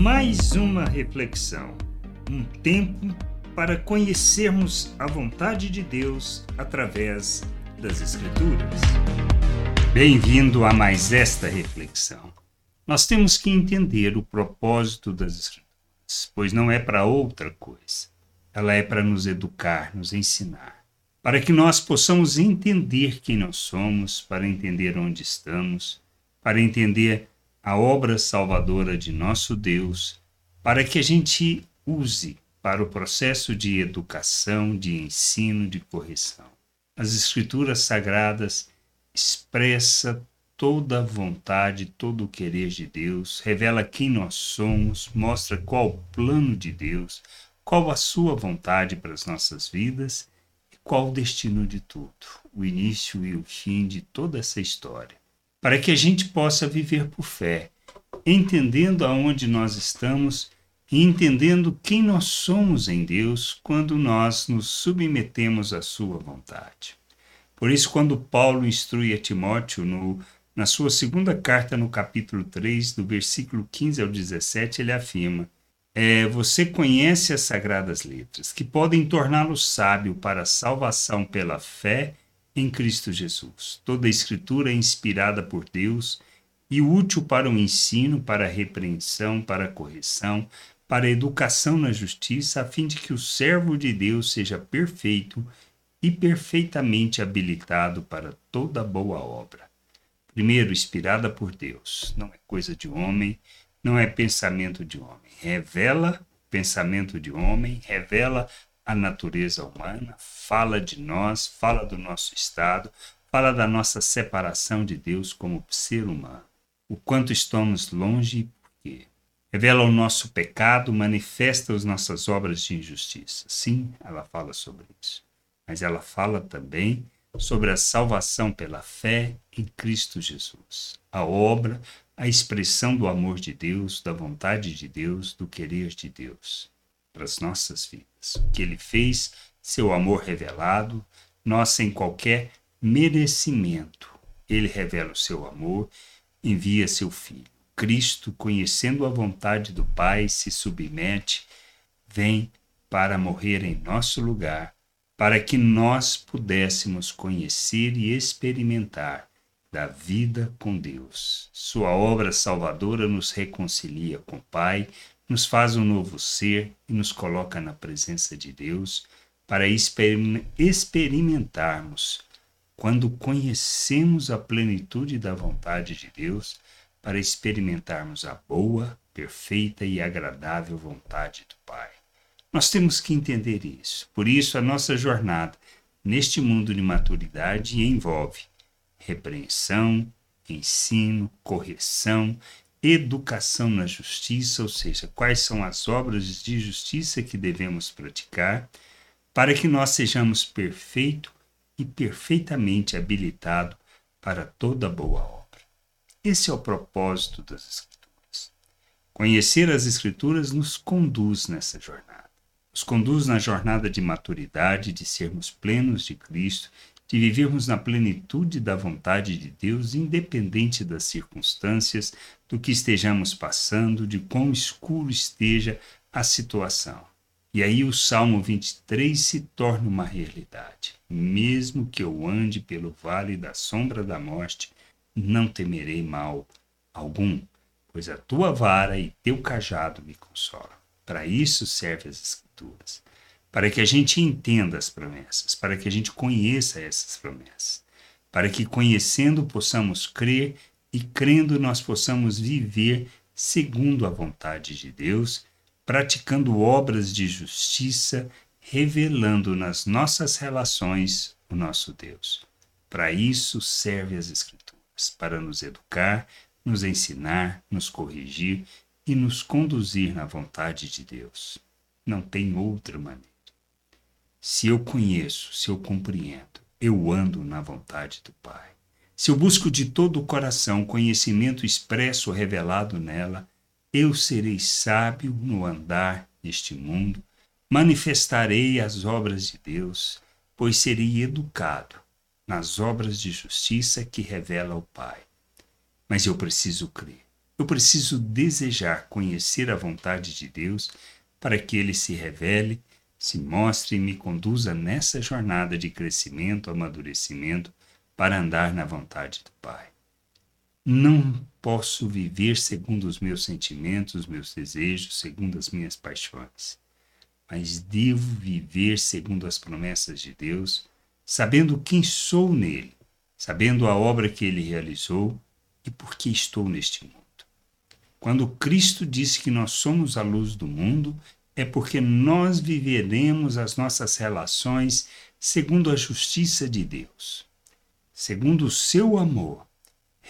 Mais uma reflexão, um tempo para conhecermos a vontade de Deus através das Escrituras. Bem-vindo a mais esta reflexão. Nós temos que entender o propósito das Escrituras, pois não é para outra coisa. Ela é para nos educar, nos ensinar, para que nós possamos entender quem nós somos, para entender onde estamos, para entender a obra salvadora de nosso Deus, para que a gente use para o processo de educação, de ensino, de correção. As Escrituras Sagradas expressa toda a vontade, todo o querer de Deus, revela quem nós somos, mostra qual o plano de Deus, qual a sua vontade para as nossas vidas e qual o destino de tudo, o início e o fim de toda essa história. Para que a gente possa viver por fé, entendendo aonde nós estamos e entendendo quem nós somos em Deus quando nós nos submetemos à sua vontade. Por isso, quando Paulo instrui a Timóteo no, na sua segunda carta, no capítulo 3, do versículo 15 ao 17, ele afirma: é, Você conhece as sagradas letras, que podem torná-lo sábio para a salvação pela fé em Cristo Jesus. Toda a Escritura é inspirada por Deus e útil para o ensino, para a repreensão, para a correção, para a educação na justiça, a fim de que o servo de Deus seja perfeito e perfeitamente habilitado para toda boa obra. Primeiro, inspirada por Deus, não é coisa de homem, não é pensamento de homem. Revela pensamento de homem, revela a natureza humana, fala de nós, fala do nosso estado, fala da nossa separação de Deus como ser humano. O quanto estamos longe e por quê? Revela o nosso pecado, manifesta as nossas obras de injustiça. Sim, ela fala sobre isso. Mas ela fala também sobre a salvação pela fé em Cristo Jesus. A obra, a expressão do amor de Deus, da vontade de Deus, do querer de Deus para as nossas vidas. O que ele fez, seu amor revelado, nós sem qualquer merecimento. Ele revela o seu amor, envia seu filho. Cristo, conhecendo a vontade do Pai, se submete, vem para morrer em nosso lugar, para que nós pudéssemos conhecer e experimentar da vida com Deus. Sua obra salvadora nos reconcilia com o Pai, nos faz um novo ser e nos coloca na presença de Deus para experimentarmos, quando conhecemos a plenitude da vontade de Deus, para experimentarmos a boa, perfeita e agradável vontade do Pai. Nós temos que entender isso. Por isso, a nossa jornada neste mundo de maturidade envolve repreensão, ensino, correção, educação na justiça, ou seja, quais são as obras de justiça que devemos praticar para que nós sejamos perfeito e perfeitamente habilitado para toda boa obra. Esse é o propósito das Escrituras. Conhecer as Escrituras nos conduz nessa jornada. Nos conduz na jornada de maturidade, de sermos plenos de Cristo, de vivermos na plenitude da vontade de Deus, independente das circunstâncias, do que estejamos passando, de quão escuro esteja a situação. E aí o Salmo 23 se torna uma realidade. Mesmo que eu ande pelo vale da sombra da morte, não temerei mal algum, pois a tua vara e teu cajado me consolam. Para isso servem as Escrituras, para que a gente entenda as promessas, para que a gente conheça essas promessas, para que conhecendo possamos crer e crendo nós possamos viver segundo a vontade de Deus, praticando obras de justiça, revelando nas nossas relações o nosso Deus. Para isso serve as Escrituras para nos educar, nos ensinar, nos corrigir e nos conduzir na vontade de Deus. Não tem outra maneira. Se eu conheço, se eu compreendo, eu ando na vontade do Pai. Se eu busco de todo o coração conhecimento expresso revelado nela, eu serei sábio no andar neste mundo, manifestarei as obras de Deus, pois serei educado nas obras de justiça que revela o Pai. Mas eu preciso crer. Eu preciso desejar conhecer a vontade de Deus para que ele se revele, se mostre e me conduza nessa jornada de crescimento, amadurecimento para andar na vontade do Pai. Não posso viver segundo os meus sentimentos, meus desejos, segundo as minhas paixões, mas devo viver segundo as promessas de Deus, sabendo quem sou nele, sabendo a obra que ele realizou e por que estou neste mundo. Quando Cristo disse que nós somos a luz do mundo, é porque nós viveremos as nossas relações segundo a justiça de Deus, segundo o seu amor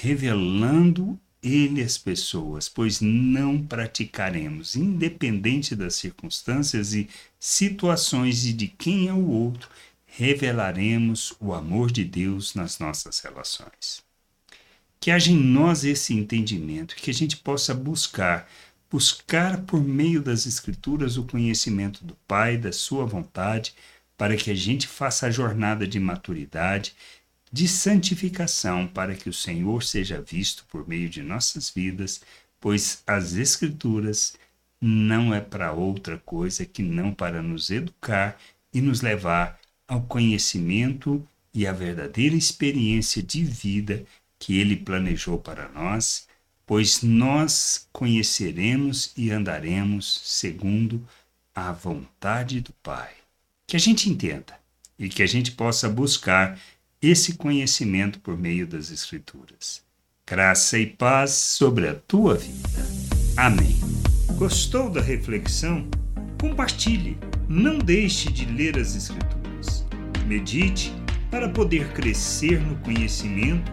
revelando ele às pessoas, pois não praticaremos, independente das circunstâncias e situações e de quem é o outro, revelaremos o amor de Deus nas nossas relações. Que haja em nós esse entendimento, que a gente possa buscar, buscar por meio das Escrituras o conhecimento do Pai, da Sua vontade, para que a gente faça a jornada de maturidade de santificação, para que o Senhor seja visto por meio de nossas vidas, pois as Escrituras não é para outra coisa que não para nos educar e nos levar ao conhecimento e à verdadeira experiência de vida que Ele planejou para nós, pois nós conheceremos e andaremos segundo a vontade do Pai. Que a gente entenda e que a gente possa buscar esse conhecimento por meio das Escrituras. Graça e paz sobre a tua vida. Amém. Gostou da reflexão? Compartilhe. Não deixe de ler as Escrituras. Medite para poder crescer no conhecimento